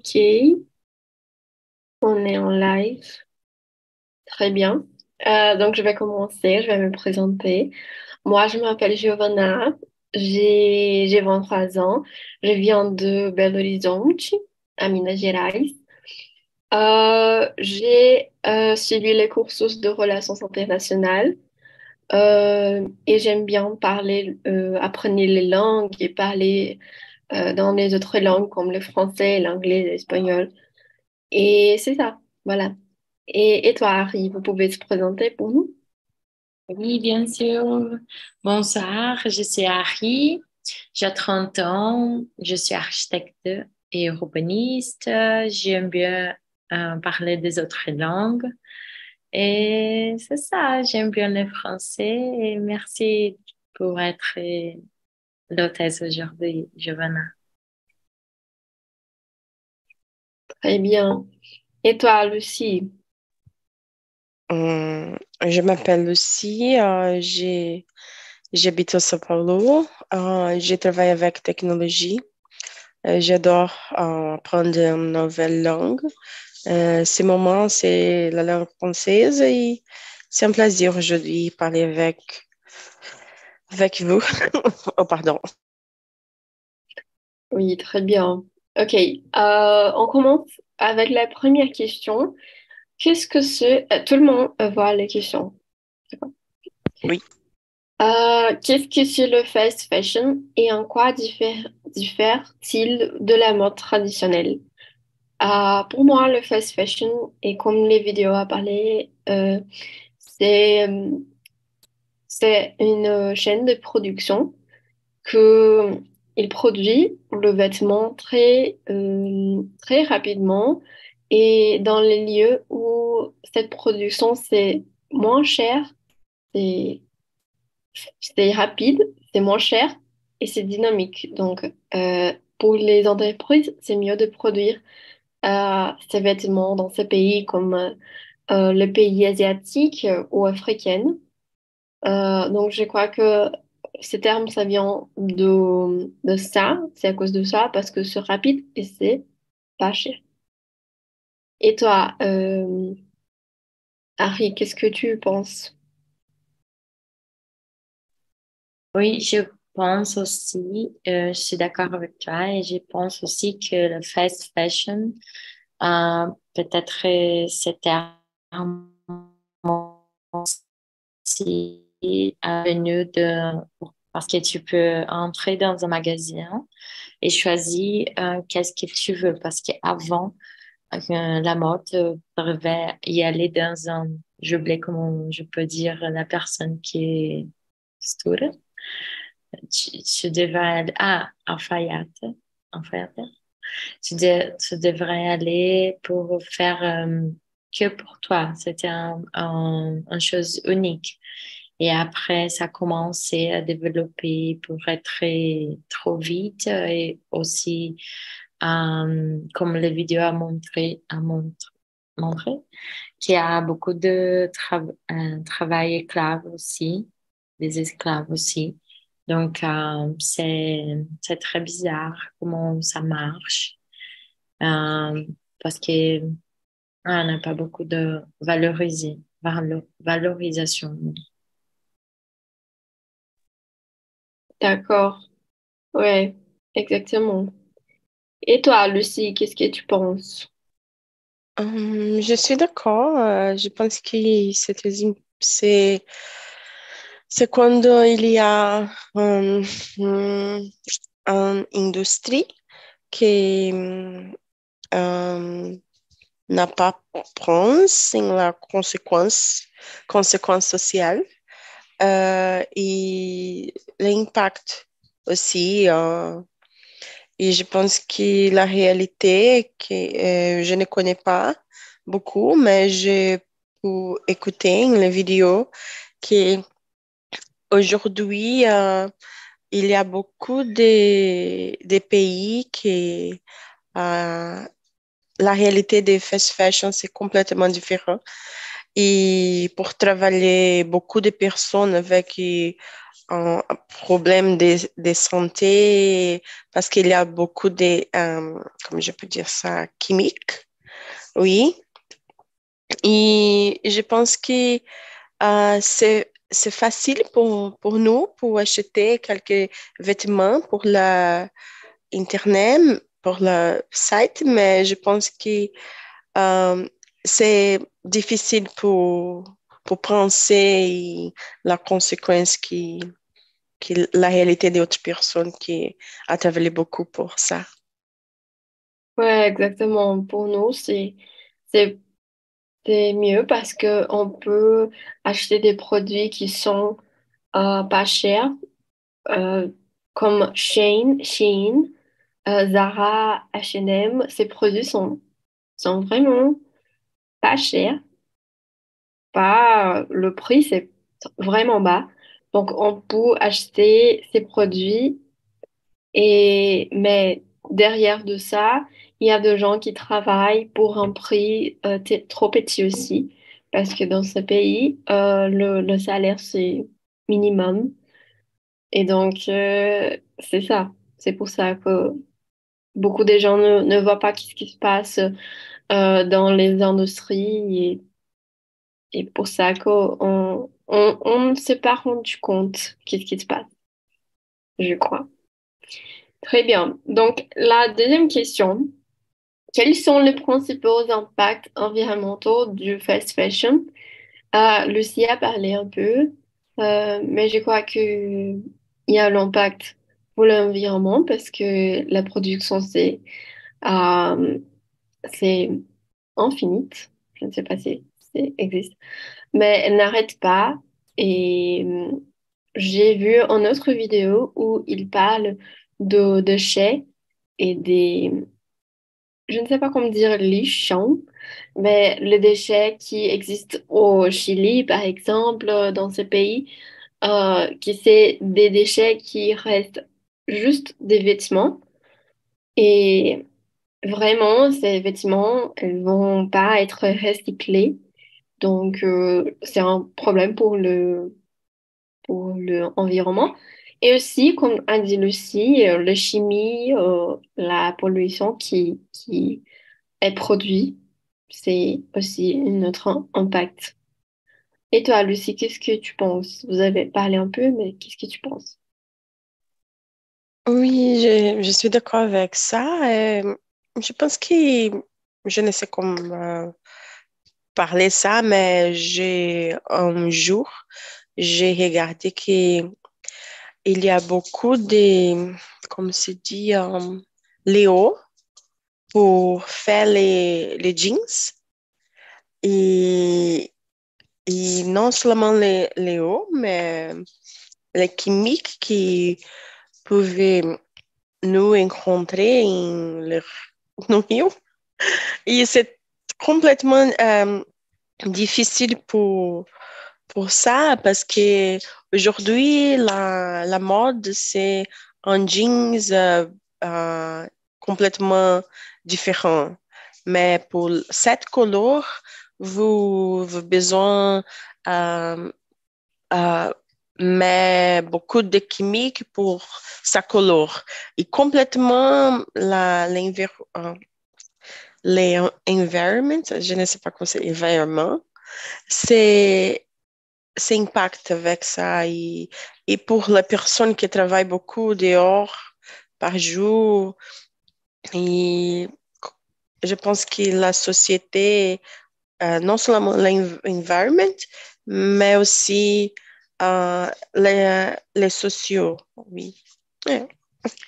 Ok, on est en live. Très bien. Euh, donc, je vais commencer, je vais me présenter. Moi, je m'appelle Giovanna, j'ai j'ai 23 ans, je viens de Belo Horizonte, à Minas Gerais. Euh, j'ai euh, suivi les cursus de relations internationales et j'aime bien parler, apprendre les langues et parler euh, dans les autres langues comme le français, l'anglais, l'espagnol. Et c'est ça, voilà. Et, et toi, Harry, vous pouvez te présenter pour nous? Oui, bien sûr. Bonsoir, je suis Harry, j'ai 30 ans, je suis architecte et urbaniste. J'aime bien euh, parler des autres langues. Et c'est ça, j'aime bien le français. Merci pour être l'hôtesse aujourd'hui, Giovanna. Très bien. Et toi, Lucie? Hum, je m'appelle Lucie, euh, j'ai, j'habite à São Paulo, euh, je travaille avec technologie. Euh, j'adore euh, apprendre une nouvelle langue. Euh, ce moment, c'est la langue française et c'est un plaisir aujourd'hui de parler avec, avec vous. oh, pardon. Oui, très bien. Ok, euh, on commence avec la première question. Qu'est-ce que c'est... euh, Tout le monde voit les questions. D'accord. Oui. Euh, qu'est-ce que c'est le fast fashion et en quoi diffère, diffère-t-il de la mode traditionnelle? Euh, pour moi, le fast fashion, et comme les vidéos a parlé, euh, c'est, c'est une chaîne de production que il produit le vêtement très, euh, très rapidement et dans les lieux où cette production c'est moins cher, c'est rapide, c'est moins cher et c'est dynamique. Donc, euh, pour les entreprises, c'est mieux de produire euh, ces vêtements dans ces pays comme euh, euh, les pays asiatiques euh, ou africains. Euh, donc, je crois que ce terme, ça vient de, ça, c'est à cause de ça, parce que c'est rapide et c'est pas cher. Et toi, euh, Harry, qu'est-ce que tu penses? Oui, je pense aussi, euh, je suis d'accord avec toi et je pense aussi que le fast fashion, euh, peut-être euh, ce terme aussi de, parce que tu peux entrer dans un magasin et choisir euh, qu'est-ce que tu veux parce qu'avant, euh, la mode euh, devait y aller dans un, j'oublie comment je peux dire la personne qui est stour. Tu, devrais aller, ah, alfaiate, alfaiate. Tu, de- tu devrais aller pour faire euh, que pour toi. C'était un, une chose unique. Et après, ça a commencé à développer pour être trop vite et aussi, euh, comme la vidéo a montré, a montré, montré qu'il y a beaucoup de euh, travail esclave aussi, des esclaves aussi. Donc, euh, c'est, très bizarre comment ça marche, parce que ah, on n'a pas beaucoup de valorisation. D'accord. Ouais, exactement. Et toi, Lucie, qu'est-ce que tu penses? Hum, je suis d'accord. euh, je pense que c'est quand il y a hum, hum, une industrie qui n'a pas pense em la conséquence, conséquence sociale euh, et l'impact aussi. euh, et je pense que la réalité, que euh, je ne connais pas beaucoup, mais j'ai pu écouter les vidéos qu'aujourd'hui, euh, il y a beaucoup de, pays qui la réalité des fast fashion, c'est complètement différent. Et pour travailler beaucoup de personnes avec un problème de, santé parce qu'il y a beaucoup de, euh, comment je peux dire ça, chimiques. Oui. Et je pense que euh, c'est c'est facile pour, pour nous pour acheter quelques vêtements pour la internet, pour le site, mais je pense que euh, c'est difficile pour, pour penser la conséquence qui, qui la réalité d'autres personnes qui a travaillé beaucoup pour ça. Ouais, exactement. Pour nous, c'est mieux parce que on peut acheter des produits qui sont euh, pas chers, euh, comme Shein, Shein, euh, Zara, H&M. Ces produits sont sont vraiment pas chers. Pas le prix, c'est vraiment bas. Donc, on peut acheter ces produits et mais derrière de ça, il y a des gens qui travaillent pour un prix euh, trop petit aussi, parce que dans ce pays, euh, le, salaire, c'est minimum. Et donc, euh, c'est ça. C'est pour ça que beaucoup de gens ne voient pas ce qui se passe dans les industries. Et, et pour ça qu'on on, on ne s'est pas rendu compte qu'est-ce qui se passe, je crois. Très bien. Donc, la deuxième question, quels sont les principaux impacts environnementaux du fast fashion? Euh, Lucie a parlé un peu, euh, mais je crois qu'il y a l'impact pour l'environnement parce que la production, c'est euh, c'est infinite. Je ne sais pas si ça existe, mais elle n'arrête pas. Et j'ai vu une autre vidéo où il parle de déchets et des, je ne sais pas comment dire, champs, mais les déchets qui existent au Chili, par exemple, dans ce pays, euh, qui c'est des déchets qui restent juste des vêtements. Et vraiment, ces vêtements, ils vont pas être recyclés. Donc, euh, c'est un problème pour le, pour l'environnement. Et aussi, comme a dit Lucie, euh, la chimie, euh, la pollution qui, qui est produite, c'est aussi un autre impact. Et toi, Lucie, qu'est-ce que tu penses? Vous avez parlé un peu, mais qu'est-ce que tu penses? Oui, je, je suis d'accord avec ça. Euh, je pense que je ne sais comment parler ça, mais j'ai un jour, j'ai regardé que il y a beaucoup de, comme se dit, um, Léo pour faire les, les jeans. Et, et non seulement les Léo, mais les chimiques qui pouvaient nous rencontrer en le, rio. Et c'est complètement um, difficile pour pour ça parce que aujourd'hui la, la mode c'est un jeans euh, euh, complètement différent. Mais pour cette couleur, vous, avez besoin euh, euh, mais beaucoup de chimiques pour sa couleur. Et complètement l'environnement, l'environnement, je ne sais pas comment c'est, environnement, c'est s'impacte avec ça. Et, et pour les personnes qui travaillent beaucoup dehors par jour, et je pense que la société, euh, non seulement l'environnement, mais aussi euh, les, les sociaux, oui.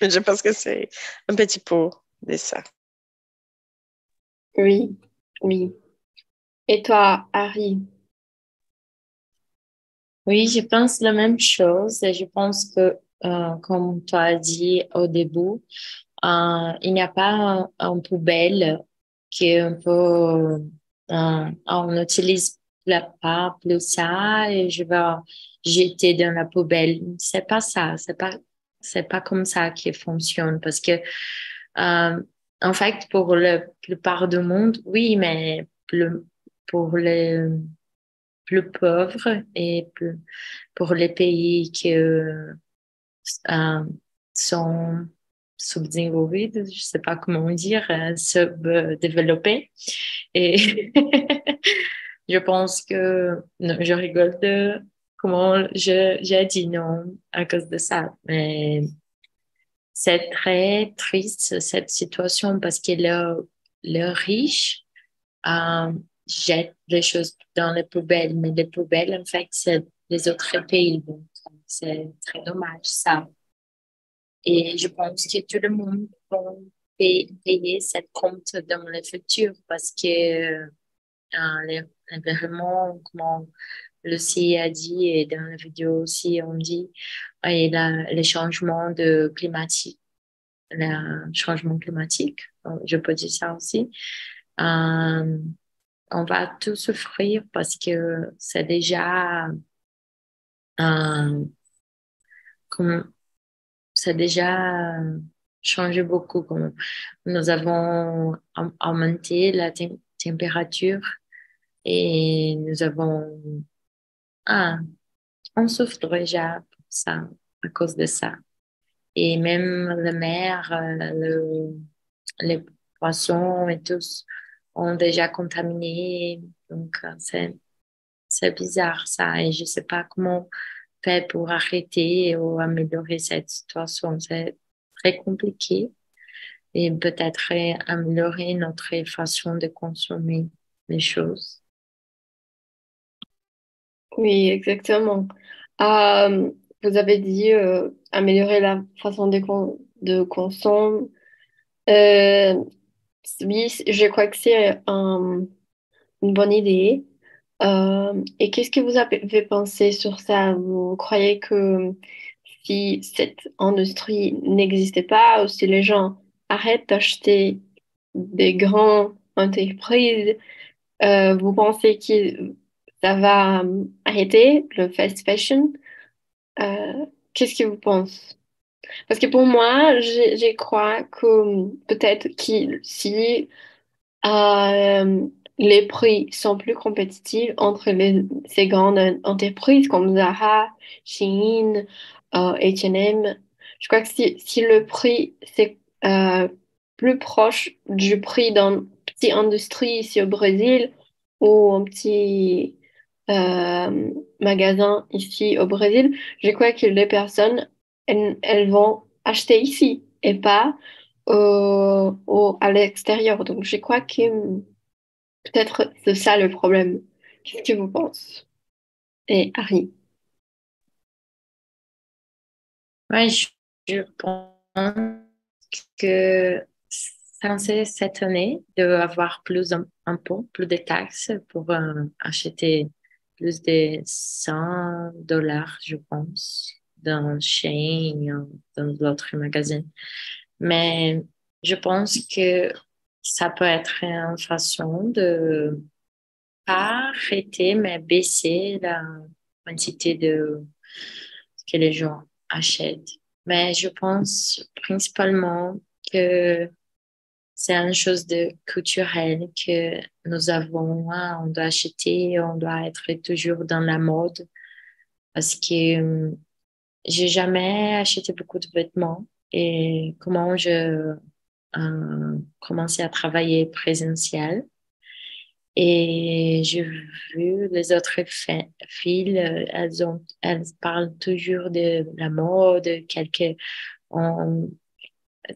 Je pense que c'est un petit peu de ça. Oui, oui. Et toi, Harry, oui, je pense la même chose. Et je pense que, euh, comme tu as dit au début, euh, il n'y a pas un, poubelle qui est un peu, euh, on n'utilise pas plus ça et je vais jeter dans la poubelle. C'est pas ça. C'est pas, c'est pas comme ça qui fonctionne parce que, euh, en fait, pour la plupart du monde, oui, mais pour le plus pauvres et pour les pays qui euh, sont subdéveloppés, je sais pas comment dire, euh, subdéveloppés. Et je pense que je rigole de comment j'ai dit non à cause de ça. Mais c'est très triste cette situation parce que le, riche euh, jette les choses dans les poubelles, mais les poubelles, en fait, c'est les autres pays. C'est très dommage, ça. Et je pense que tout le monde va payer cette compte dans le futur parce que euh, l'environnement, comment Lucie a dit, et dans la vidéo aussi, on dit, et les changements de climatique, le changement climatique, je peux dire ça aussi. Euh, on va tout souffrir parce que c'est déjà euh, comme c'est déjà changé beaucoup. Comme nous avons augmenté la température et nous avons ah, on souffre déjà pour ça, à cause de ça. Et même la mer, euh, le, les poissons et tous ont déjà contaminé. Donc, euh, c'est, c'est bizarre ça. Et je ne sais pas comment faire pour arrêter ou améliorer cette situation. C'est très compliqué. Et peut-être améliorer notre façon de consommer les choses. Oui, exactement. Euh, vous avez dit euh, améliorer la façon de, de consommer. Euh, oui, je crois que c'est une bonne idée. et qu'est-ce que vous avez pensé sur ça? Vous croyez que si cette industrie n'existait pas ou si les gens arrêtent d'acheter des grandes entreprises, vous pensez qu'ils ça va euh, arrêter le fast fashion. Euh, qu'est-ce que vous pensez? Parce que pour moi, je, crois que peut-être que si euh, les prix sont plus compétitifs entre ces grandes entreprises comme Zara, Shein, H&M, je crois que si, si le prix c'est plus proche du prix d'une petite industrie ici au Brésil ou un petit euh, magasins ici au Brésil, je crois que les personnes, elles, vont acheter ici et pas au, à l'extérieur. Donc, je crois que peut-être c'est ça le problème. Qu'est-ce que vous pensez? Et Harry Oui, je pense que c'est cette année d'avoir plus d'impôts, plus de taxes pour euh, acheter plus de 100 dollars, je pense, dans Shein, dans d'autres magasins. Mais je pense que ça peut être une façon de pas arrêter, mais baisser la quantité de que les gens achètent. Mais je pense principalement que c'est une chose de culturelle que nous avons. Hein. on doit acheter, on doit être toujours dans la mode parce que euh, j'ai jamais acheté beaucoup de vêtements et comment je euh, commençais à travailler présentiel. Et j'ai vu les autres filles, elles, ont, elles parlent toujours de la mode, quelques,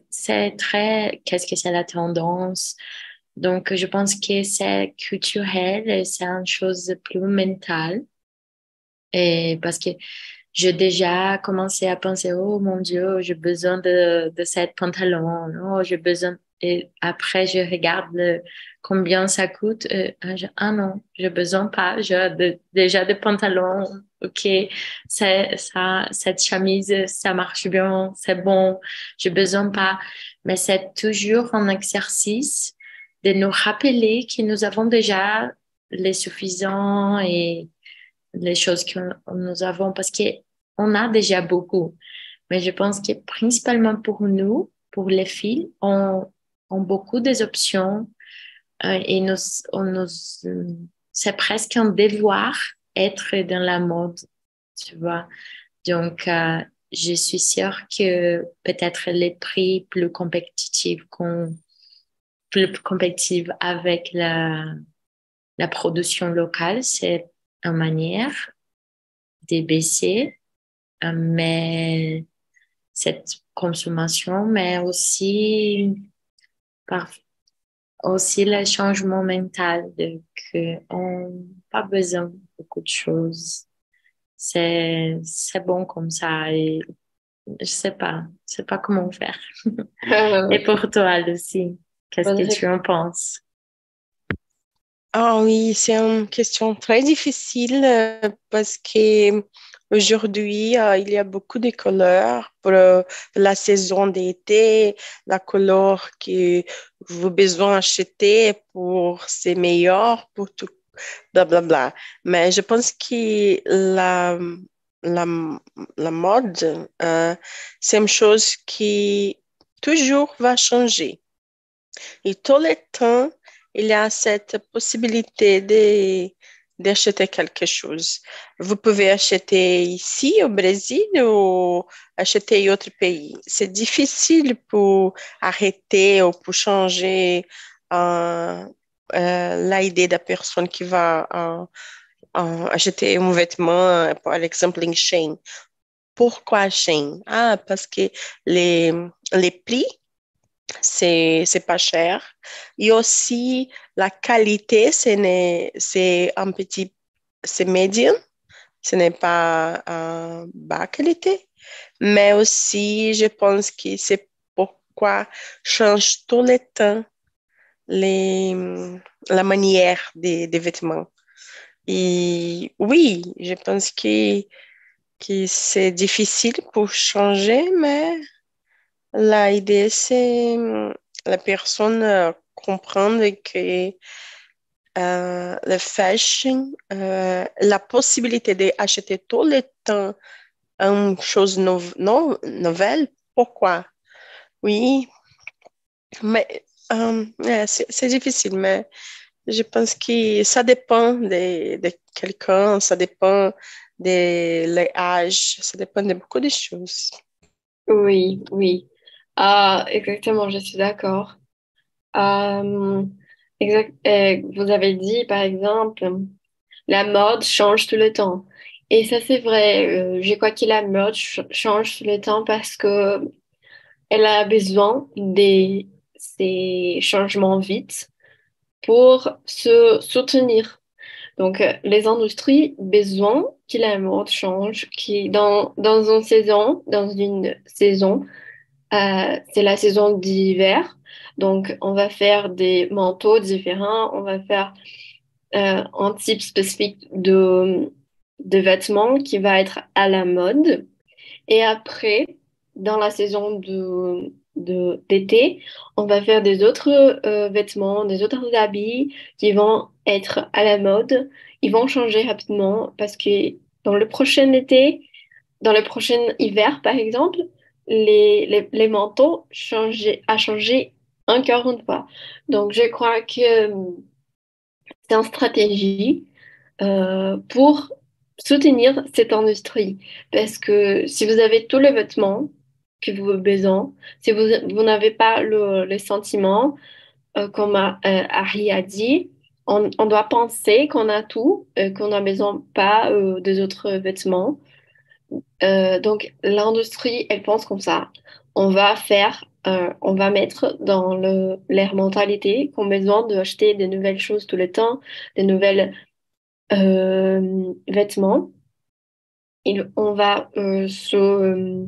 c'est très, qu'est-ce que c'est la tendance? Donc, je pense que c'est culturel, c'est une chose plus mentale. Et parce que j'ai déjà commencé à penser, oh mon Dieu, j'ai besoin de, de cette pantalon, oh, j'ai besoin, et après, je regarde combien ça coûte. Euh, ah, ah non, j'ai besoin pas. J'ai déjà des pantalons. OK, ça, cette chemise, ça marche bien, c'est bon. J'ai besoin pas. Mais c'est toujours un exercice de nous rappeler que nous avons déjà les suffisants et les choses que nous avons parce qu'on a déjà beaucoup. Mais je pense que principalement pour nous, pour les filles, on, ont beaucoup des options euh, et nous, on nous, c'est presque un devoir être dans la mode, tu vois. Donc, euh, je suis sûre que peut-être les prix plus compétitifs plus compétitifs avec la, production locale, c'est une manière de baisser, euh, mais cette consommation, mais aussi par aussi le changement mental de qu'on n'a pas besoin beaucoup de choses. C'est, c'est bon comme ça et je sais pas, je sais pas comment faire. et pour toi, aussi qu'est-ce que tu en penses? Ah oui, c'est une question très difficile euh, parce que aujourd'hui, euh, il y a beaucoup de couleurs pour euh, la saison d'été, la couleur que vous avez besoin d'acheter pour c'est meilleur pour tout, blablabla. Mais je pense que la, la, la mode, c'est une chose qui toujours va changer. Et tout le temps, il y a cette possibilité de d'acheter quelque chose. Vous pouvez acheter ici au Brésil ou acheter en autre pays. C'est difficile pour arrêter ou pour changer euh, euh, l'idée de la personne qui va euh, acheter un vêtement, par exemple, en chaîne. Pourquoi chaîne? Ah, parce que les, les prix c'est c'est pas cher. Et aussi la qualité, c'est un petit, c'est médium, ce n'est pas un bas qualité, mais aussi je pense que c'est pourquoi change tout le temps les, la manière des, des vêtements. Et oui, je pense que, que c'est difficile pour changer, mais L'idée, c'est mm, la personne euh, comprendre que euh, le fashion, euh, la possibilité d'acheter tout le temps une chose nouvelle, pourquoi? Oui, mais c'est difficile, mais je pense que ça dépend de, de quelqu'un, ça dépend de l'âge, ça dépend de beaucoup de choses. Oui, oui. Ah, exactement, je suis d'accord. Euh, vous avez dit, par exemple, la mode change tout le temps. Et ça, c'est vrai. Euh, je crois que la mode change tout le temps parce que elle a besoin de ces changements vite pour se soutenir. Donc, les industries besoin que la mode change, qui dans, dans une saison, dans une saison, euh, c'est la saison d'hiver. Donc, on va faire des manteaux différents. On va faire euh, un type spécifique de, de vêtements qui va être à la mode. Et après, dans la saison de, d'été, on va faire des autres euh, vêtements, des autres habits qui vont être à la mode. Ils vont changer rapidement parce que dans le prochain été, dans le prochain hiver, par exemple, les, les, les manteaux changé, a changé encore une fois. Donc, je crois que euh, c'est une stratégie euh, pour soutenir cette industrie. Parce que si vous avez tous les vêtements que vous avez besoin, si vous, vous n'avez pas le, les sentiments, euh, comme euh, Harry a dit, on, on doit penser qu'on a tout, euh, qu'on n'a besoin pas euh, des autres vêtements. Donc, l'industrie, elle pense comme ça. On va faire, on va mettre dans le, leur mentalité qu'on a besoin d'acheter des nouvelles choses tout le temps, des nouvelles vêtements. Et on va se...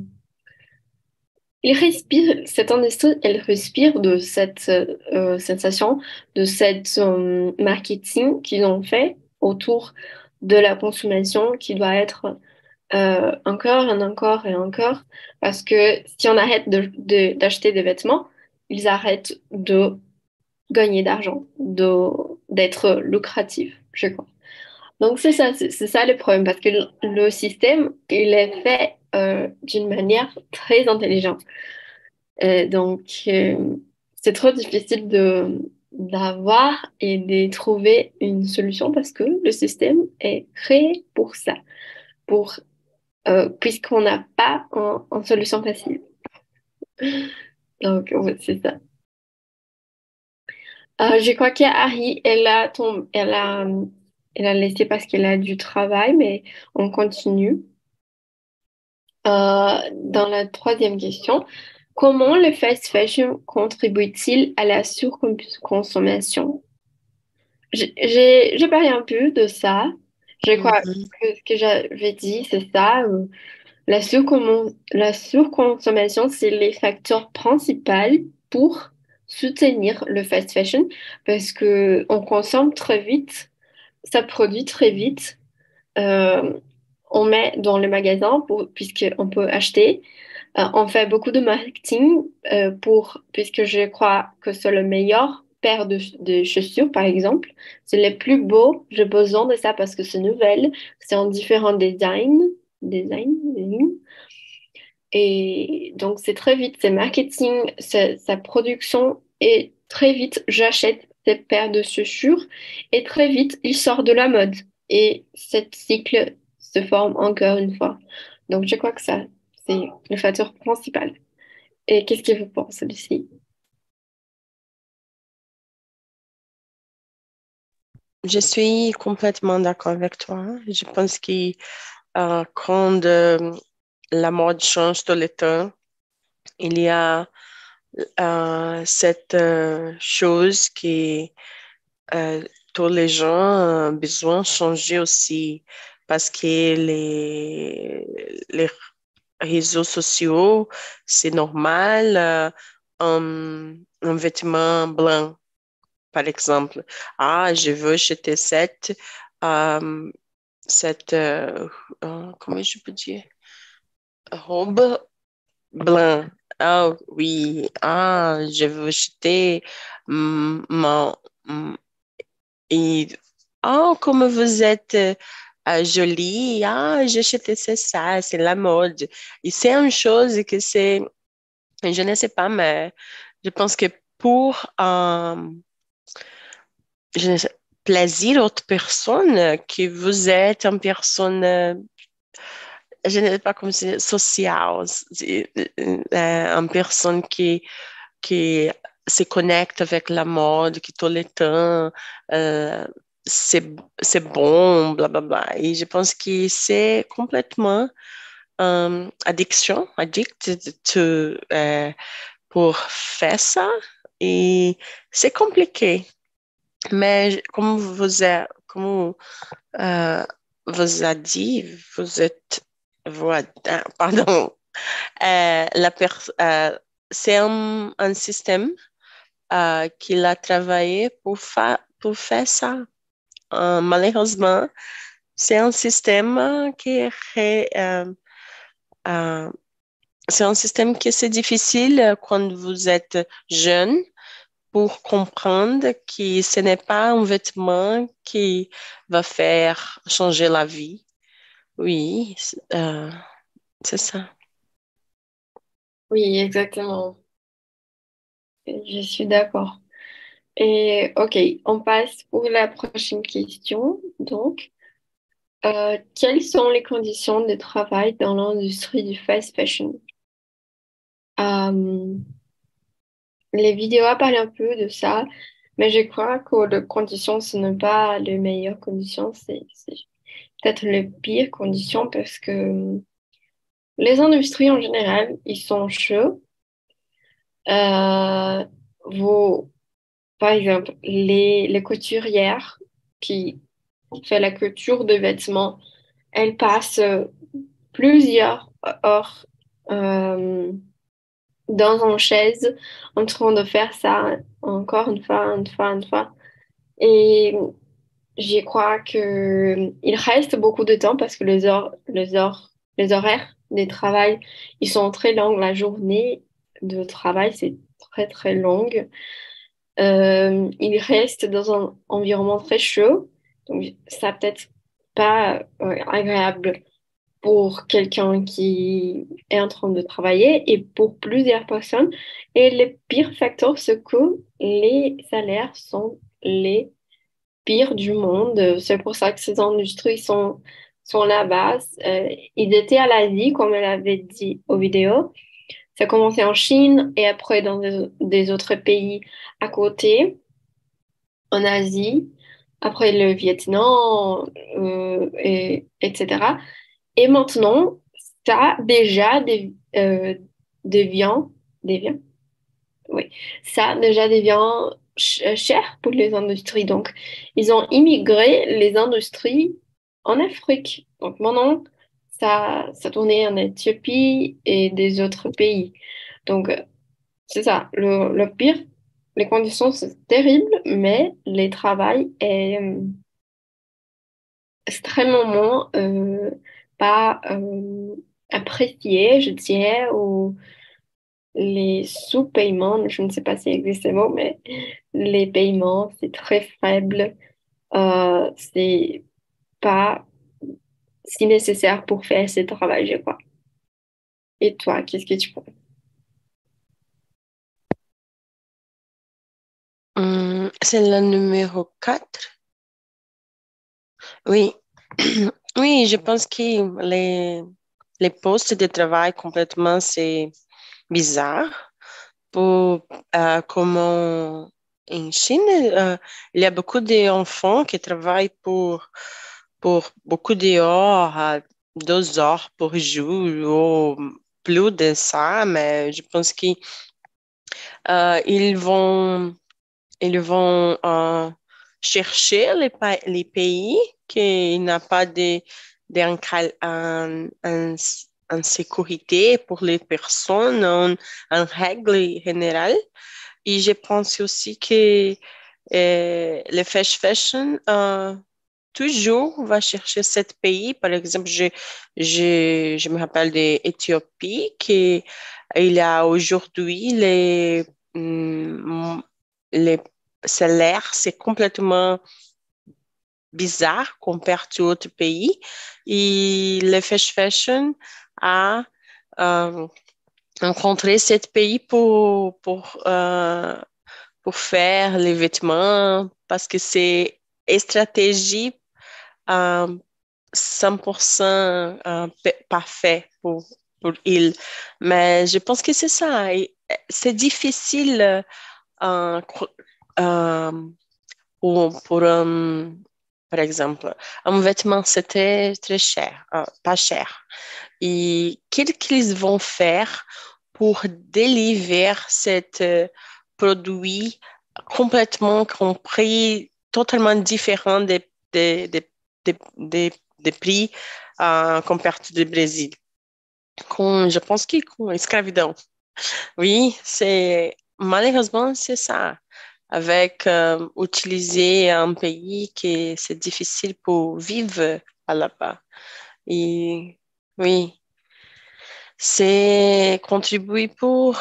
il respire, cette industrie, elle respire de cette sensation, de cette marketing qu'ils ont fait autour de la consommation qui doit être euh, encore et encore et encore, parce que si on arrête de, d'acheter des vêtements, ils arrêtent de gagner d'argent, de, d'être lucratifs, je crois. Donc c'est ça, c'est, ça le problème, parce que le, système, il est fait euh, d'une manière très intelligente. donc euh, c'est trop difficile de, d'avoir et de trouver une solution parce que le système est créé pour ça, pour, euh, puisqu'on n'a pas une solution facile. Donc, c'est ça. Euh, je crois qu'Harry, elle a, elle, a, elle a laissé parce qu'elle a du travail, mais on continue. Euh, dans la troisième question, comment le fast fashion contribue-t-il à la surconsommation? J'ai parlé un peu de ça. Je crois mhm. que ce que j'avais dit, c'est ça. Euh, la, la surconsommation, c'est les facteurs principaux pour soutenir le fast fashion parce qu'on consomme très vite, ça produit très vite. Euh, on met dans le magasin puisqu'on peut acheter. Euh, on fait beaucoup de marketing euh, puisque je crois que c'est le meilleur paire de, chaussures, par exemple. C'est le plus beau. J'ai besoin de ça parce que c'est nouvelle. C'est en différents designs. Design, Et donc, c'est très vite. C'est marketing, sa production. Et très vite, j'achète cette paire de chaussures. Et très vite, il sort de la mode. Et cette cycle se forme encore une fois. Donc, je crois que ça, c'est le facteur principal. Et qu'est-ce que vous pensez, Lucie Je suis complètement d'accord avec toi. Je pense que euh, quand euh, la mode change tout le temps, il y a euh, cette chose que tous les gens ont besoin de changer aussi parce que les, les réseaux sociaux, c'est normal, euh, un, vêtement blanc, par exemple. Ah, je veux acheter cette, euh, cette euh, comment je peux dire, robe blanc. Ah oui, ah, je veux acheter mon, et oh, comme vous êtes jolie. Ah, j'ai acheté ça, c'est la mode. Et c'est une chose que c'est, je ne sais pas, mais je pense que pour euh, ne sais, plaisir autre personne, que vous êtes une personne, je ne sais pas comment dire, sociale, euh, une personne qui, qui se connecte avec la mode, qui tout le temps euh, c'est bon, blablabla. Et je pense que c'est complètement euh, addiction, addict euh, pour faire ça. Et c'est compliqué. Mais comme vous avez, comme, euh, vous a dit, vous êtes, pardon, euh, la c'est un, un, système qu'il a travaillé pour, pour faire ça. Euh, malheureusement, c'est un système qui est, euh, euh, c'est un système qui est difficile quand vous êtes jeune pour comprendre que ce n'est pas un vêtement qui va faire changer la vie. Oui, c'est ça. Oui, exactement. Je suis d'accord. Et ok, on passe pour la prochaine question. Donc, euh, quelles sont les conditions de travail dans l'industrie du fast fashion? Euh, les vidéos parlent un peu de ça, mais je crois que les conditions, ce n'est pas les meilleures conditions, c'est peut-être les pires conditions parce que les industries en général, ils sont chauds. Euh, par exemple, les, les couturières qui font la couture de vêtements, elles passent plusieurs heures euh, dans une chaise en train de faire ça encore une fois, une fois, une fois. Et je crois qu'il reste beaucoup de temps parce que les les les horaires des travail, ils sont très longs. La journée de travail, c'est très, très longue. Euh, il reste dans un environnement très chaud, donc ça peut-être pas euh, agréable pour quelqu'un qui est en train de travailler et pour plusieurs personnes. Et le pire facteur, c'est que les salaires sont les pires du monde. C'est pour ça que ces industries sont, sont la base. Euh, ils étaient à l'Asie, comme elle avait dit aux vidéos. Ça a commencé en Chine et après dans des, autres pays à côté, en Asie, après le Vietnam, euh, et, etc. Et maintenant, ça déjà des, euh, devient, devient, oui, ça déjà devient cher pour les industries. Donc, ils ont immigré les industries en Afrique. Donc, maintenant, ça, ça tournait en Éthiopie et des autres pays. Donc, c'est ça. Le, pire, les conditions, c'est terrible, mais le travail est euh, extrêmement euh, pas euh, apprécié, je dirais, ou les sous-paiements, je ne sais pas s'il existe ce mot, mais les paiements, c'est très faible. C'est pas si nécessaire pour faire ce travail, je crois. Et toi, qu'est-ce que tu penses? Hum, c'est le numéro 4. Oui. Oui, je pense que les, les postes de travail complètement, c'est bizarre. Pour, euh, comme en Chine, euh, il y a beaucoup d'enfants qui travaillent pour pour beaucoup d'heures, deux heures par jour ou plus de ça, mais je pense qu'ils euh, vont, ils vont euh, chercher les, les pays qui n'ont pas de, de en, sécurité pour les personnes en, en règle générale. Et je pense aussi que euh, le fast fashion euh, toujours va chercher cet pays. Par exemple, je, je, je me rappelle d'Éthiopie, qui il a aujourd'hui les, mm, les salaires, c'est complètement bizarre comparé à d'autres pays. Et le fast fashion a euh, rencontré ce pays pour, pour, euh, pour faire les vêtements parce que c'est une stratégie 100% euh, parfait pour, pour il. Mais je pense que c'est ça. C'est difficile euh, euh, pour, pour un, par exemple, un vêtement, c'était très cher, pas cher. Et qu'est-ce qu'ils vont faire pour délivrer cet produit complètement compris, totalement différent des, des, des des, prix euh, comparé au Brésil. je pense que com escravidão. Oui, c'est malheureusement c'est ça. Avec euh, utiliser un pays qui c'est difficile pour vivre là-bas. Et oui, c'est contribuer pour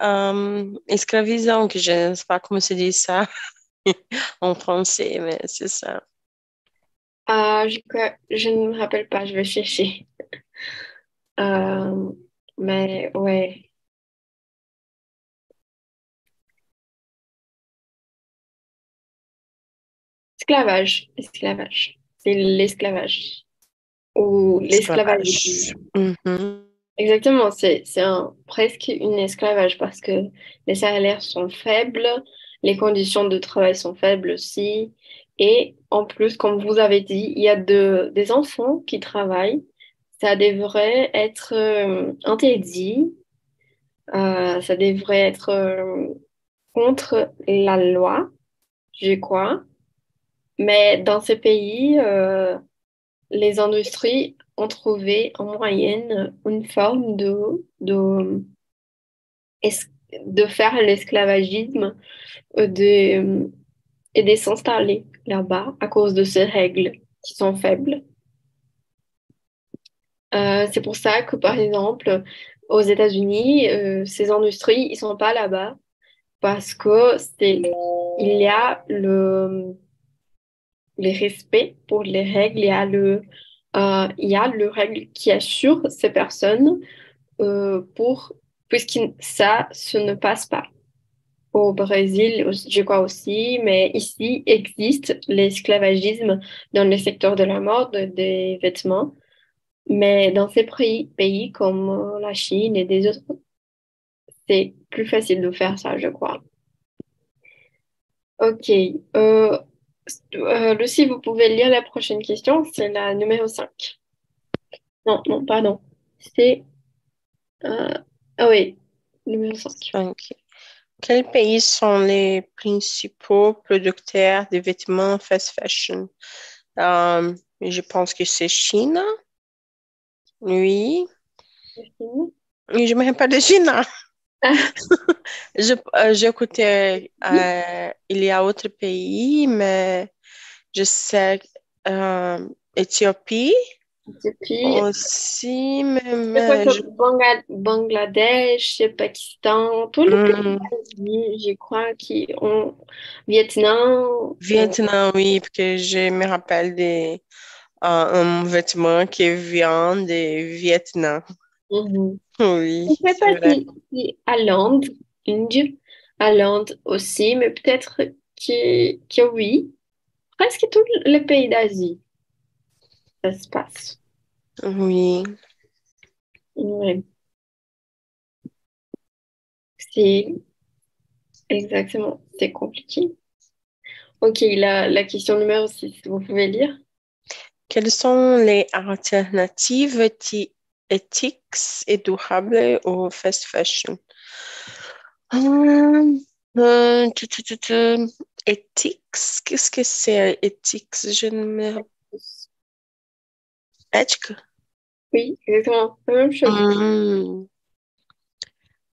euh, je ne sais pas comment se dit ça en français, mais c'est ça. Ah, je, je ne me rappelle pas, je vais chercher. Euh, mais ouais. Esclavage, esclavage. C'est l'esclavage. Ou l'esclavage. Mhm. Exactement, c'est c'est un, presque une esclavage parce que les salaires sont faibles, les conditions de travail sont faibles aussi, et en plus, comme vous avez dit, il y a de, des enfants qui travaillent. Ça devrait être euh, interdit. Euh, ça devrait être euh, contre la loi, je crois. Mais dans ces pays, les industries ont trouvé en moyenne une forme de, de, de faire l'esclavagisme de, et de s'installer là-bas à cause de ces règles qui sont faibles. Euh, c'est pour ça que, par exemple, aux États-Unis, euh, ces industries, ils sont pas là-bas parce que c'est il y a le, le respect pour les règles, il y a le euh, il y a le règle qui assure ces personnes euh, pour, puisque ça, ce ne passe pas. Au Brésil, je crois aussi, mais ici existe l'esclavagisme dans le secteur de la mode, des vêtements. Mais dans ces pays, comme la Chine et des autres, c'est plus facile de faire ça, je crois. Ok. Euh, euh, Lucie, vous pouvez lire la prochaine question. C'est la numéro 5. Non, non, pardon. C'est... Euh, ah oui, numéro 5. Quels pays sont les principaux producteurs de vêtements fast fashion? Euh, je pense que c'est Chine. Oui. je me rappelle de Chine. euh, j'écoutais, euh, il y a autre pays, mais je sais euh, Éthiopie. Éthiopie. Aussi, mais, je... Bangladesh, Pakistan, tous les hmm. pays je crois, qui ont Vietnam. Vietnam, oui, parce que je me rappelle de un vêtement qui vient de Vietnam. Mm-hmm. Oui. Je ne sais pas si, à Londres, à Londres aussi, mais peut-être que, que oui. Presque tous les pays d'Asie, ça se passe. Oui. Oui. C'est exactement, c'est compliqué. Ok, la, la question numéro 6, vous pouvez lire. Quelles sont les alternatives éthiques et durables au fast fashion? Euh, euh, éthiques, qu'est-ce que c'est éthiques? Je ne me... Éthique? Oui, exactement. Hmm.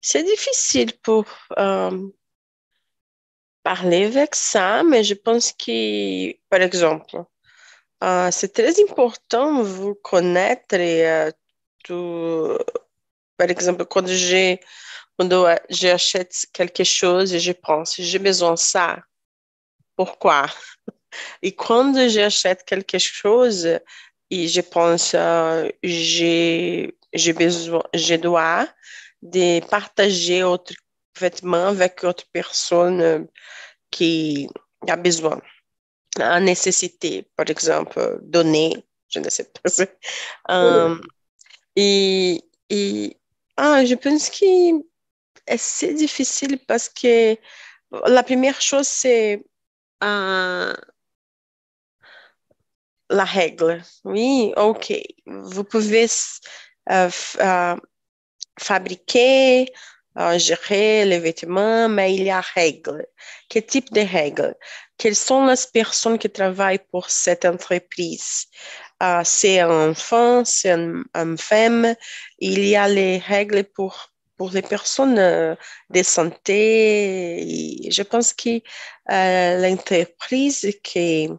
C'est difficile pour euh, parler avec ça, mais je pense que, par exemple, c'est très important de vous connaître et par exemple, quand j'achète quelque chose et je pense, j'ai besoin de ça. Pourquoi? Et quand j'achète quelque chose et je pense, euh, j'ai, j'ai besoin, je dois de partager autre vêtement avec autre personne qui a besoin, a nécessité, par exemple, donner, je ne sais pas. Um, et, et ah, je pense que c'est difficile parce que la première chose, c'est euh, la règle. Oui, ok. Vous pouvez euh, euh, fabriquer, gérer les vêtements, mais il y a règles. Quel type de règles? Quelles sont les personnes qui travaillent pour cette entreprise? c'est un enfant, c'est une femme. Il y a les règles pour, pour les personnes euh, de santé. je pense que euh, l'entreprise qui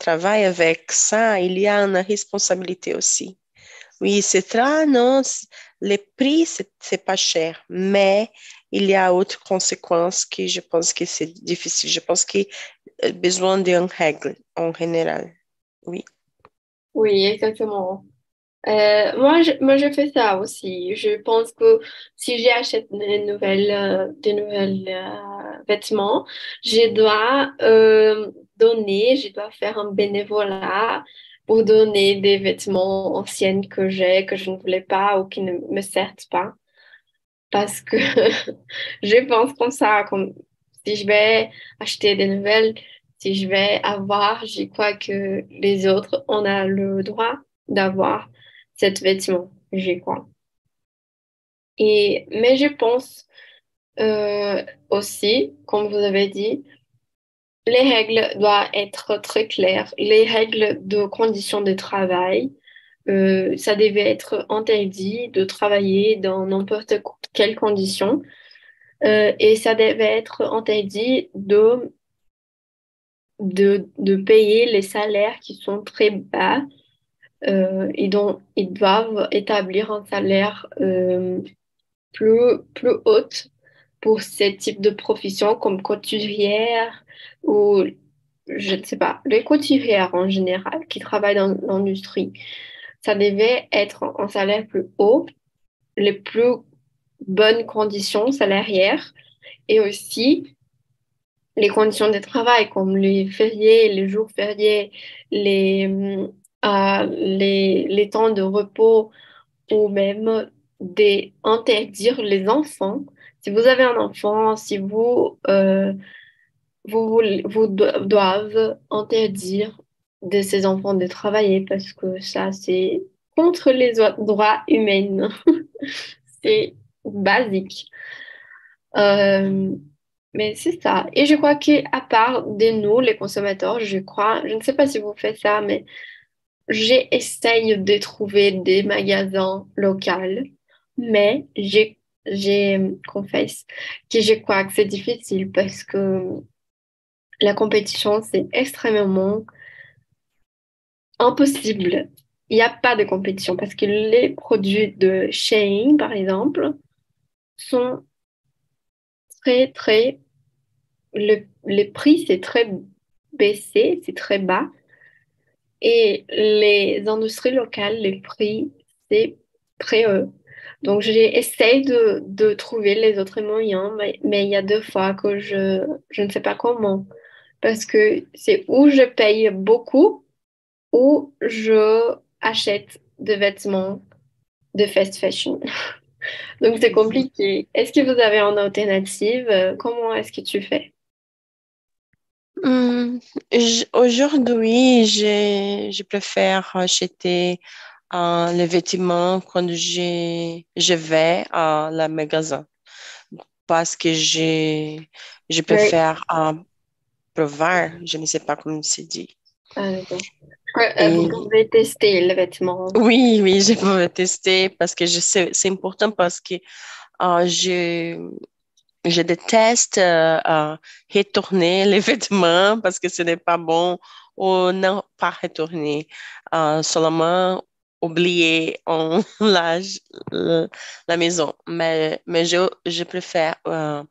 travaille avec ça, il y a une responsabilité aussi. Oui, c'est très, non, le prix, c'est pas cher, mais il y a autres conséquences que je pense que c'est difficile. Je pense qu'il y a besoin d'une règle en général. Oui. Oui, exactement. Euh, moi, je, moi, je fais ça aussi. Je pense que si j'achète des nouvelles, euh, des nouvelles euh, vêtements, je dois donner, je dois faire un bénévolat pour donner des vêtements anciens que j'ai, que je ne voulais pas ou qui ne me servent pas. Parce que je pense comme ça, comme si je vais acheter des nouvelles, si je vais avoir, je crois que les autres, on a le droit d'avoir cette vêtement, je crois. Et, mais je pense euh, aussi, comme vous avez dit, les règles doivent être très claires. Les règles de conditions de travail, euh, ça devait être interdit de travailler dans n'importe quelle condition. Euh, et ça devait être interdit de de, de, payer les salaires qui sont très bas euh, et dont ils doivent établir un salaire plus, plus haut pour ce type de profession comme couturière ou je ne sais pas, les couturières en général qui travaillent dans l'industrie, ça devait être un salaire plus haut, les plus bonnes conditions salariales et aussi les conditions de travail comme les fériés, les jours fériés, les, euh, les temps de repos ou même d'interdire les enfants. Si vous avez un enfant, si vous, euh, vous, vous doivent interdire de ces enfants de travailler parce que ça, c'est contre les droits humains. c'est basique. Euh, mais c'est ça. Et je crois qu'à part de nous, les consommateurs, je crois, je ne sais pas si vous faites ça, mais j'essaye de trouver des magasins locaux, mais j'ai, j'ai, confesse que je crois que c'est difficile parce que la compétition, c'est extrêmement impossible. Il n'y a pas de compétition parce que les produits de Shein, par exemple, sont très, très... Le, les prix, c'est très baissé, c'est très bas. Et les industries locales, les prix, c'est très haut. Donc, j'ai essayé de, de, trouver les autres moyens, mais, mais, il y a deux fois que je, ne sais pas comment. Parce que c'est où je paye beaucoup ou je achète des vêtements de fast fashion. Donc, c'est compliqué. Est-ce que vous avez une alternative? Comment est-ce que tu fais? Hmm, aujourd'hui, je préfère acheter euh, les vêtements quand je, je vais à la magasin parce que je, je préfère euh, provar, je ne sais pas comment se dit. Ah, euh, vous pouvez tester le vêtement. Oui, oui, je peux tester parce que je sais, c'est important parce que je, je déteste euh, retourner les vêtements parce que ce n'est pas bon ou non pas retourner. Euh, seulement oublier en la, la maison. Mais, mais je, je préfère euh,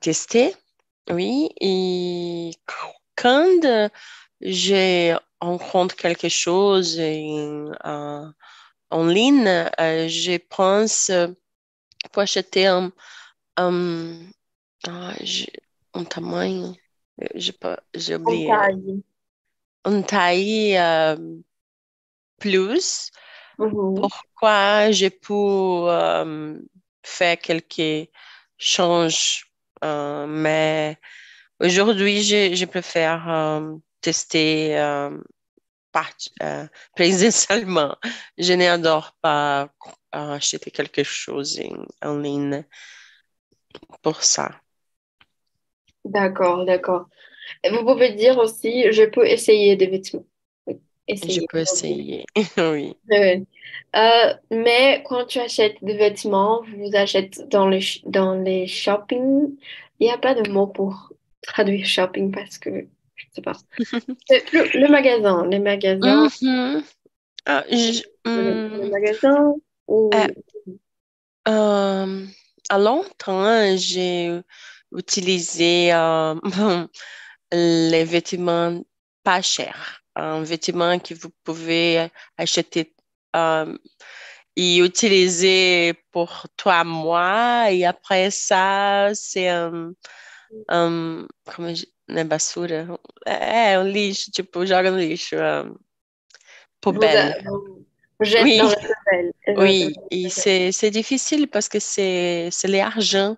tester, oui. Et quand je rencontre quelque chose en, en ligne, je pense pour acheter un um, ah, tamanho, j'ai oublié. taille. Un taille euh, plus. Mhm. Pourquoi j'ai pu euh, faire quelques changes, euh, mais aujourd'hui, je, je préfère euh, tester euh, par, présentement. Je n'adore pas acheter quelque chose en ligne pour ça. D'accord, d'accord. Vous pouvez dire aussi, je peux essayer des vêtements. Je peux essayer, oui. Euh, mais quand tu achètes des vêtements, vous achetez dans les, dans les shopping, il n'y a pas de mot pour traduire shopping parce que je ne sais pas. le, magasin, les magasins. Mm-hmm. Ah, le, mm. magasin ou... Euh, euh, à longtemps, j'ai utilisé euh, les vêtements pas chers, un vêtement que vous pouvez acheter euh, et utiliser pour trois mois. Et après ça, c'est un, um, como é basura? É, um lixo, tipo, joga no lixo. Um, poubelle. Oui, oui. et c'est difficile parce que c'est l'argent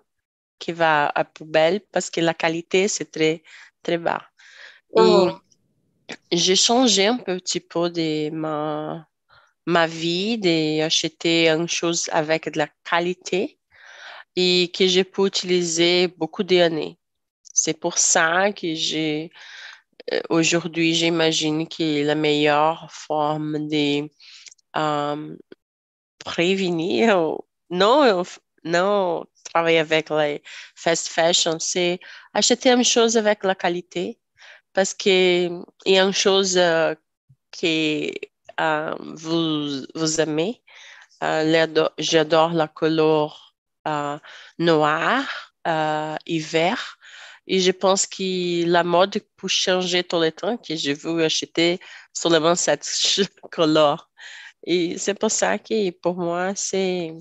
qui va à poubelle parce que la qualité, c'est très, très bas. Oh. J'ai changé un petit peu de ma, ma vie, d'acheter une chose avec de la qualité et que j'ai pu utiliser beaucoup d'années. C'est pour ça que j'ai, euh, aujourd'hui, j'imagine que la meilleure forme de um, prévenir, non, non travailler avec les fast fashion, c'est acheter une chose avec la qualité parce que il y a une chose euh, que euh, vous, vous aimez. Euh, J'adore la couleur noire, euh, hiver. Et je pense que la mode peut changer tout le temps, que je veux acheter seulement cette couleur. Et c'est pour ça que pour moi, c'est,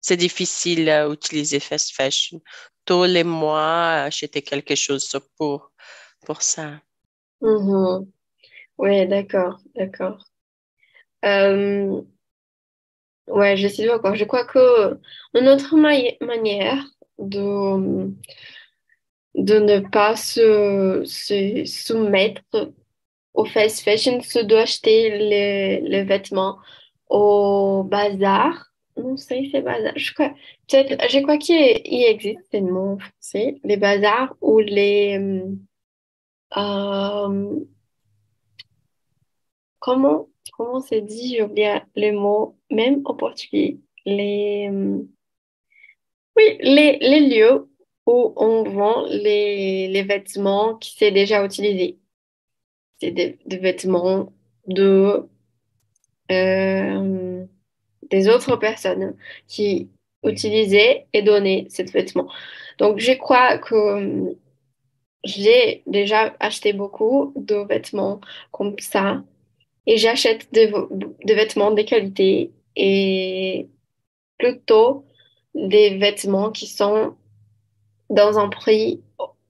c'est difficile d'utiliser fast fashion. Tous les mois, acheter quelque chose pour, pour ça. Mhm. Oui, d'accord, d'accord. Euh, ouais, je suis d'accord. Je crois que une autre manière de, de ne pas se, soumettre au fast fashion, c'est d'acheter les, vêtements au bazar. Non, c'est bazar. Je crois, qu'il il existe un mot en français, les bazars ou les. Euh, comment comment c'est dit? J'ai oublié le mot, même en portugais. Les, oui, les, les lieux où on vend les, les vêtements qui s'est déjà utilisés. C'est des, des vêtements de euh, des autres personnes qui utilisaient et donnaient ces vêtements. Donc, je crois que j'ai déjà acheté beaucoup de vêtements comme ça et j'achète des, des vêtements de qualité et plutôt des vêtements qui sont dans un prix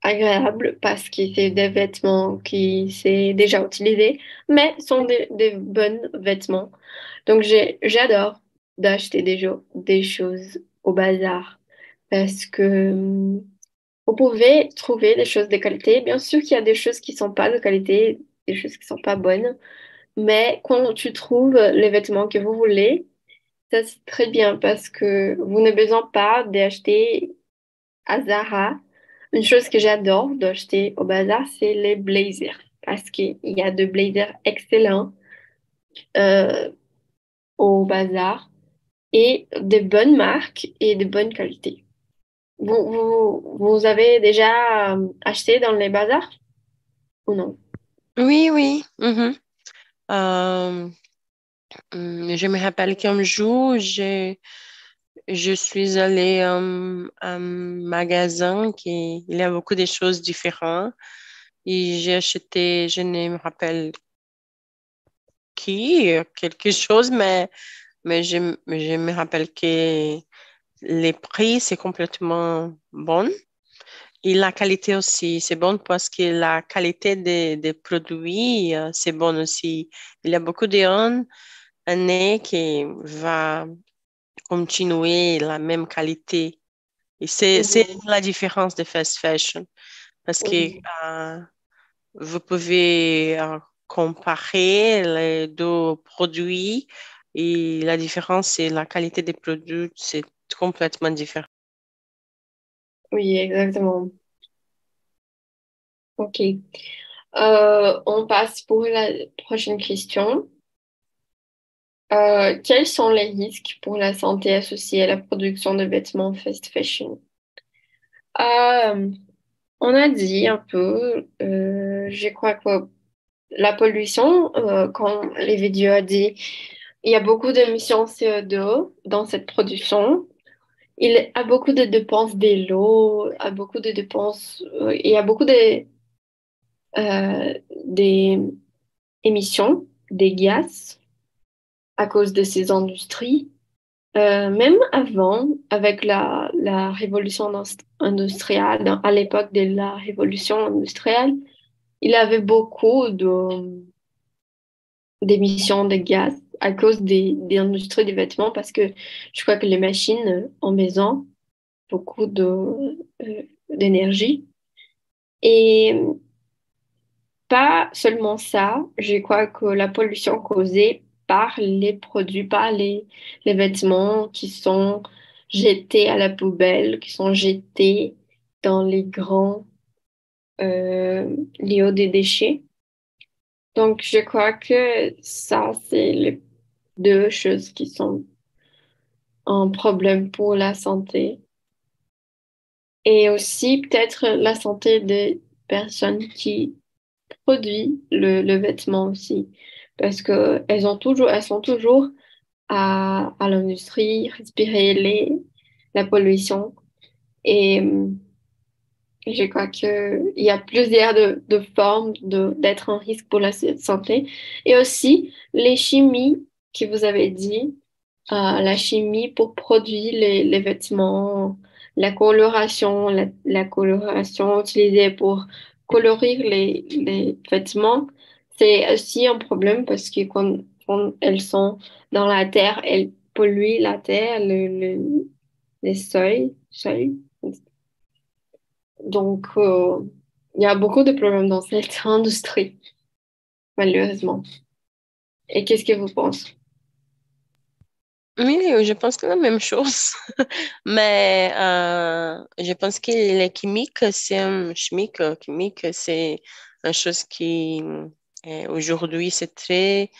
agréable parce que c'est des vêtements qui c'est déjà utilisé, mais sont des, bons vêtements. Donc j'adore d'acheter des, choses au bazar parce que vous pouvez trouver des choses de qualité. Bien sûr qu'il y a des choses qui sont pas de qualité, des choses qui sont pas bonnes, mais quand tu trouves les vêtements que vous voulez, ça c'est très bien parce que vous n'avez besoin pas d'acheter à Zara. Une chose que j'adore d'acheter au bazar, c'est les blazers. Parce qu'il y a de blazers excellents euh, au bazar et de bonnes marques et de bonne qualité. Vous, vous, avez déjà euh, acheté dans les bazars? Ou non? Oui, oui. mhm. Euh, je me rappelle qu'un jour, je, suis allée euh, à un magasin qui il y a beaucoup de choses différentes et j'ai acheté, je ne me rappelle qui, quelque chose, mais, mais je, je me rappelle que les prix, c'est complètement bon. Et la qualité aussi, c'est bon parce que la qualité des, des produits, euh, c'est bon aussi. Il y a beaucoup de années qui va continuer la même qualité. Et c'est, c'est Mhm. la différence de fast fashion parce que euh, vous pouvez euh, comparer les deux produits et la différence, c'est la qualité des produits, c'est complètement différent. oui, exactement. Ok. Euh, on passe pour la prochaine question. Euh, quels sont les risques pour la santé associés à la production de vêtements fast fashion? Euh, on a dit un peu, je crois que la pollution, comme les vidéos a dit, il y a beaucoup d'émissions CO2 dans cette production. Il a beaucoup de dépenses de l'eau, a beaucoup de dépenses, euh, il y a beaucoup de, euh, des émissions, des gaz à cause de ces industries. Euh, même avant, avec la, la révolution indus- industrielle, à l'époque de la révolution industrielle, il avait beaucoup de, d'émissions de gaz à cause des, des industries des vêtements parce que je crois que les machines en maison beaucoup euh, d'énergie. Et pas seulement ça, je crois que la pollution causée par les produits, par les, les vêtements qui sont jetés à la poubelle, qui sont jetés dans les grands euh, lieux des déchets. Donc, je crois que ça, c'est les deux choses qui sont un problème pour la santé. Et aussi, peut-être la santé des personnes qui produisent le, le vêtement aussi. Parce que elles ont toujours, elles sont toujours à, à l'industrie, respirer les, la pollution. Et Je crois qu'il y a plusieurs de, de formes de, d'être en risque pour la santé. Et aussi, les chimies que vous avez dit, euh, la chimie pour produire les, les vêtements, la coloration, la, coloration utilisée pour colorer les, les vêtements, c'est aussi un problème parce que quand, elles sont dans la terre, elles polluent la terre, le, le, les sols. Donc, euh, il y a beaucoup de problèmes dans cette industrie, malheureusement. Et qu'est-ce que vous pensez? Oui, je pense que la même chose. Mais euh, je pense que les chimiques, c'est un chimique, chimique, c'est une chose qui euh, aujourd'hui c'est très,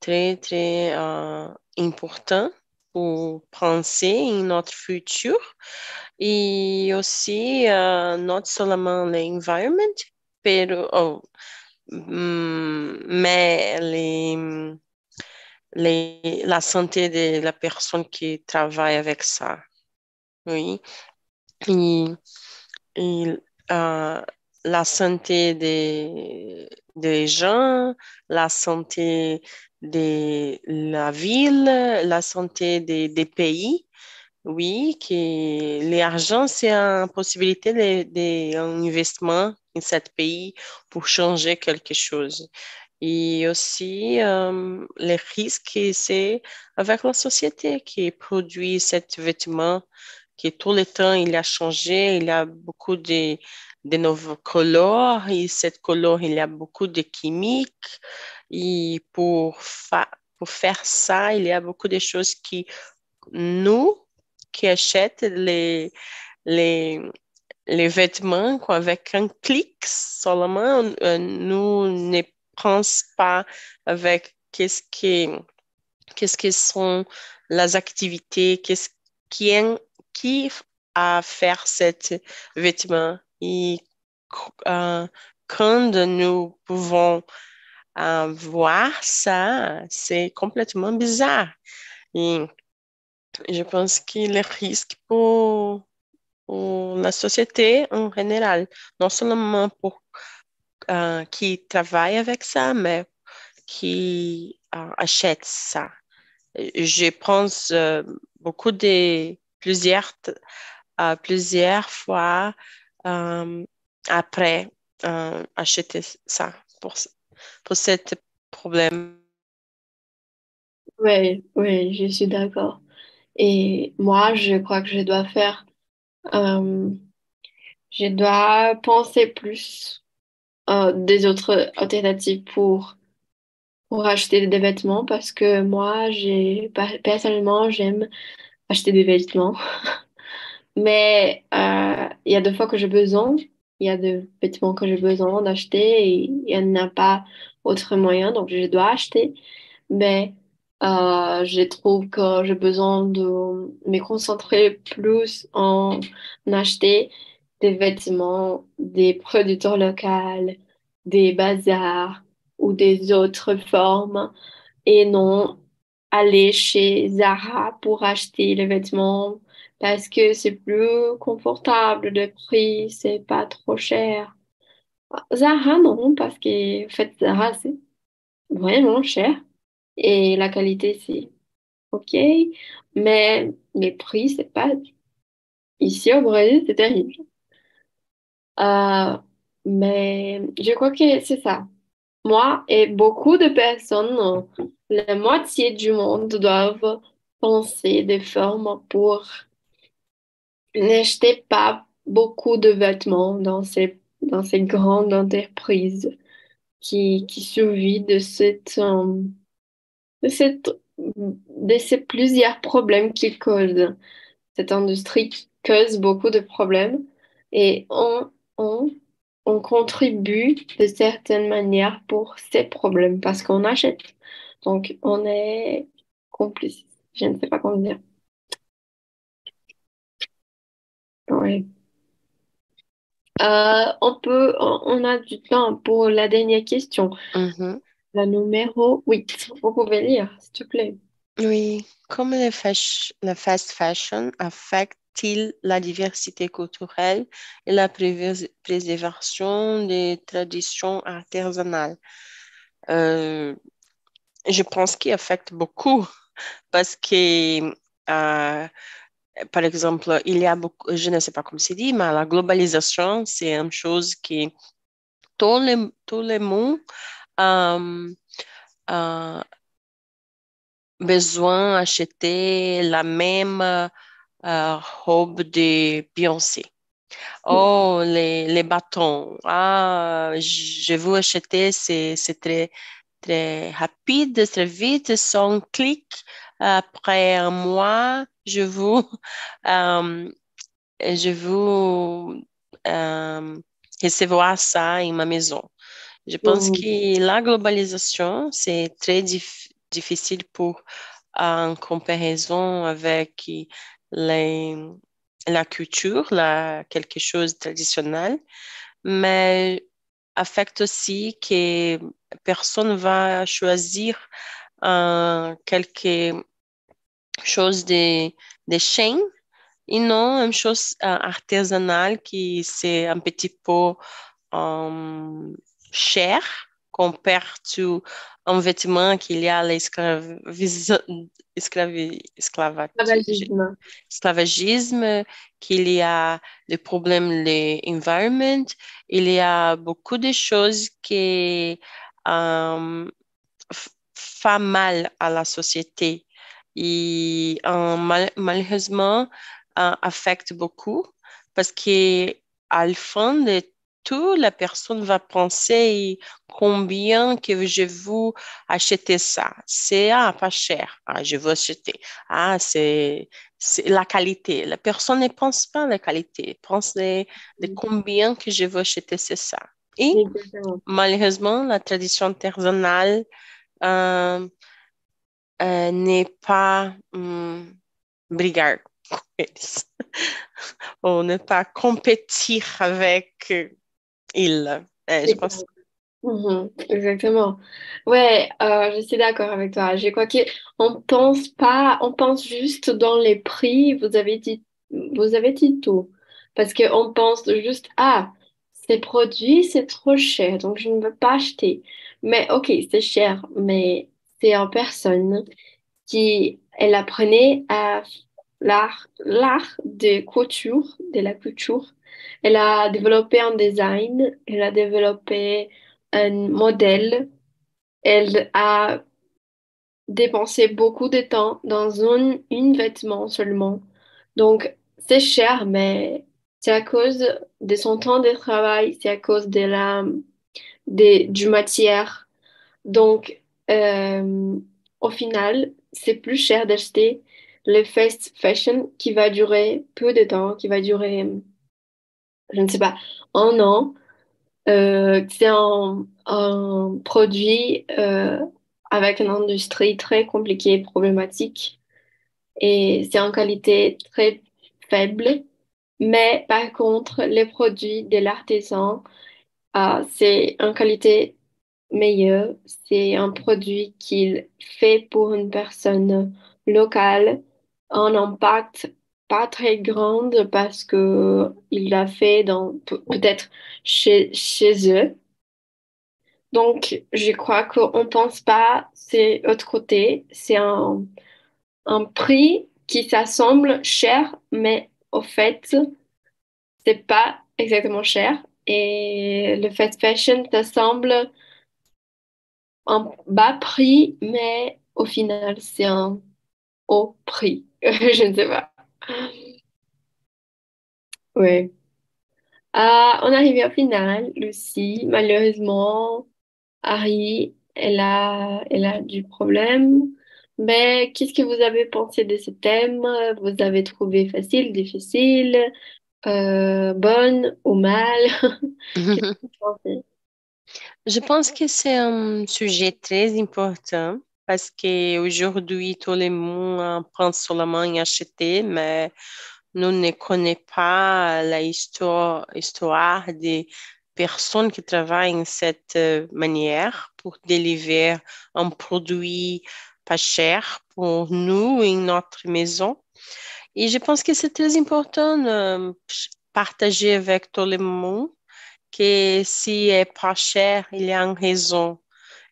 très, très euh, important pour penser en notre futur et aussi euh, not seulement l'environnement, mais les, les, la santé de la personne qui travaille avec ça. Oui. Et, euh, la santé des, des gens, la santé de la ville, la santé des, des pays. Oui, que l'argent, c'est une possibilité d'investissement dans ce pays pour changer quelque chose. Et aussi, euh, les risques, c'est avec la société qui produit cet vêtement, qui tout le temps, il a changé, il a beaucoup de, de nouveaux couleurs, et cette couleur, il y a beaucoup de chimiques. Et pour, pour faire ça, il y a beaucoup de choses qui, nous, qui achètent les, les, les vêtements avec un clic seulement, euh, nous ne pensons pas avec qu'est-ce qui, qu'est-ce que sont les activités, qu'est-ce qui, qui a faire cet vêtement. Et euh, quand nous pouvons euh, voir ça, c'est complètement bizarre. Et je pense qu'il est risque pour, pour, la société en général, non seulement pour euh, qui travaille avec ça, mais qui euh, achète ça. Je pense euh, beaucoup de plusieurs, plusieurs fois après acheter ça pour, pour ce problème. Oui, oui, je suis d'accord. Et moi, je crois que je dois faire, je dois penser plus euh, des autres alternatives pour, pour acheter des vêtements parce que moi, personnellement, j'aime acheter des vêtements. Mais euh, il y a des fois que j'ai besoin, il y a des vêtements que j'ai besoin d'acheter et il n'y a pas autre moyen, donc je dois acheter. Mais euh, je trouve que j'ai besoin de me concentrer plus en acheter des vêtements des producteurs locaux, des bazars ou des autres formes et non aller chez Zara pour acheter les vêtements parce que c'est plus confortable, le prix, c'est pas trop cher. Zara, non, parce que en fait, Zara, c'est vraiment cher. Et la qualité, c'est OK. Mais les prix, c'est pas. Ici au Brésil, c'est terrible. Euh, mais je crois que c'est ça. Moi et beaucoup de personnes, la moitié du monde doivent penser des formes pour n'acheter pas beaucoup de vêtements dans ces, dans ces grandes entreprises qui, qui survivent de cette, euh, de cette, de ces plusieurs problèmes qu'ils causent. Cette industrie cause beaucoup de problèmes et on, on, on contribue de certaines manières pour ces problèmes parce qu'on achète. Donc, on est complice. Je ne sais pas comment dire. Ouais. Euh, on peut, on a du temps pour la dernière question. Mhm. La numéro 8. Vous pouvez lire, s'il te plaît. Oui, comme le, fas- le fast fashion affecte préserve-t-il la diversité culturelle et la préservation des traditions artisanales? Euh, je pense qu'il affecte beaucoup parce que, euh, par exemple, il y a beaucoup, je ne sais pas comment c'est dit, mais la globalisation, c'est une chose qui tout le, tout le monde euh, euh, besoin d'acheter la même euh, robe de Beyoncé. Oh, les, les bâtons. Ah, je veux acheter, c'est très, très rapide, très vite, sans clic. Après un mois, je veux, euh, je veux euh, recevoir ça en ma maison. Je pense Mhm. que la globalisation, c'est très dif- difficile pour en comparaison avec les, la culture, la, quelque chose de traditionnel, mais affecte aussi que personne va choisir euh, quelque chose de, de chaîne et non une chose euh, artisanale qui c'est un petit peu cher comparé à un vêtement qu'il y a l'esclavagisme, Esclavagisme. esclavagisme, qu'il y a le problème de l'environnement, il y a beaucoup de choses qui euh, font mal à la société et euh, mal, malheureusement euh, affecte beaucoup parce que à la fin de tout, la personne va penser combien que je veux acheter ça. C'est ah, pas cher. Ah, je veux acheter. Ah, c'est la qualité. La personne ne pense pas à la qualité, pense de, de combien que je veux acheter, c'est ça. Et malheureusement, la tradition artisanale euh, euh, n'est pas hum, eles. Ou ne pas compétir avec ils. Euh, je pense. Mhm, exactement. Ouais, euh, je suis d'accord avec toi. Je crois qu'on pense pas, on pense juste dans les prix. Vous avez dit, vous avez dit tout. Parce qu'on pense juste, ah, ces produits, c'est trop cher, donc je ne veux pas acheter. Mais ok, c'est cher, mais c'est en personne qui, elle apprenait à l'art, l'art de couture, de la couture. Elle a développé un design, elle a développé un modèle, elle a dépensé beaucoup de temps dans un, une vêtement seulement. Donc, c'est cher, mais c'est à cause de son temps de travail, c'est à cause de la, du matière. Donc, euh, au final, c'est plus cher d'acheter le fast fashion qui va durer peu de temps, qui va durer, je ne sais pas, un an. Euh, c'est un, produit euh, avec une industrie très compliquée et problématique. Et c'est en qualité très faible. Mais par contre, les produits de l'artisan, euh, c'est en qualité meilleur. C'est un produit qu'il fait pour une personne locale, un impact pas très grand parce que il l'a fait dans pe- peut-être chez, chez eux. Donc, je crois qu'on pense pas, c'est l'autre côté, c'est un, un prix qui s'assemble cher, mais au fait, c'est pas exactement cher. Et le fast fashion s'assemble un bas prix, mais au final, c'est un haut prix. Je ne sais pas. Ouais. Ah, on arrivé au final, Lucie. Malheureusement, Harry, elle a, elle a du problème. Mais qu'est-ce que vous avez pensé de ce thème? Vous avez trouvé facile, difficile, euh, bonne ou mal? Qu'est-ce que vous pensez? Je pense que c'est un sujet très important parce qu'aujourd'hui, tout le monde pense seulement à acheter, mais nous ne connaissons pas la histoire, histoire des personnes qui travaillent de cette euh, manière pour délivrer un produit pas cher pour nous et notre maison. Et je pense que c'est très important de partager avec tout le monde que si est pas cher, il y a une raison.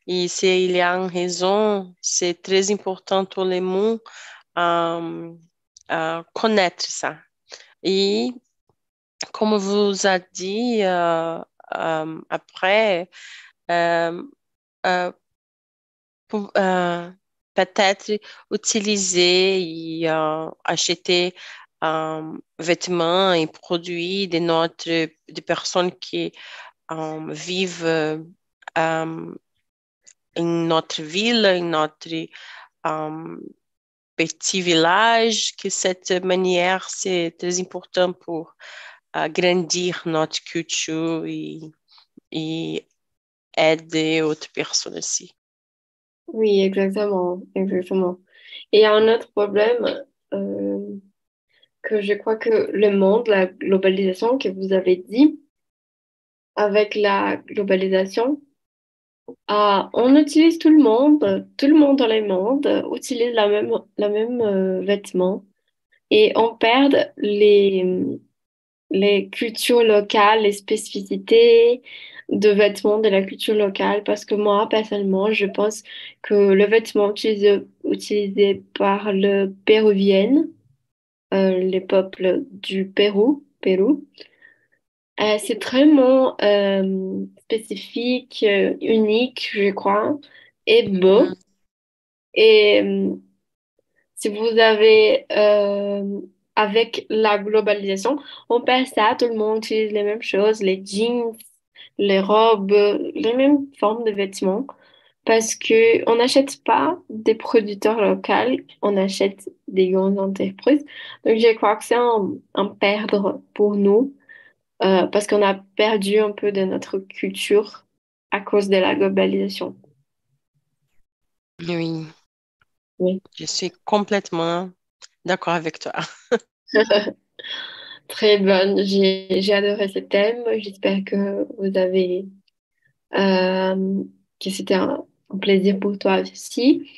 Et s'il y a une raison, c'est très important tout le monde euh, euh, connaître ça. Et comme vous a dit euh, euh après, euh, euh, peut-être utiliser et acheter vêtements et produits de notre des personnes qui vivent dans notre ville, dans notre petit village, que cette manière, c'est très important pour agrandir notre culture et, et aider d'autres personnes aussi. Oui, exactement, exactement. Et un autre problème euh, que je crois que le monde, la globalisation que vous avez dit, avec la globalisation, ah, on utilise tout le monde, tout le monde dans le monde utilise la même, la euh, vêtement. Et on perd les, les cultures locales, les spécificités de vêtements de la culture locale. Parce que moi, personnellement, je pense que le vêtement utilisé, utilisé par le péruvienne, euh, les peuples du Pérou, Pérou, euh, c'est vraiment euh, spécifique, euh, unique, je crois, et beau. Mhm. Et si vous avez, avec la globalisation, on perd ça, tout le monde utilise les mêmes choses, les jeans, les robes, les mêmes formes de vêtements, parce que on n'achète pas des producteurs locaux, on achète des grandes entreprises. Donc, je crois que c'est un, un perdre pour nous euh, parce qu'on a perdu un peu de notre culture à cause de la globalisation. Oui, Oui, je suis complètement d'accord avec toi. très bonne. J'ai, adoré ce thème. J'espère que vous avez, euh, que c'était un, un plaisir pour toi aussi.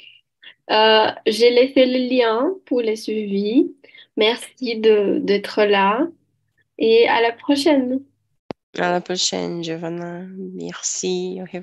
Euh, j'ai laissé le lien pour les suivis. Merci de, d'être là et à la prochaine. À la prochaine, Giovanna. Merci. Au revoir.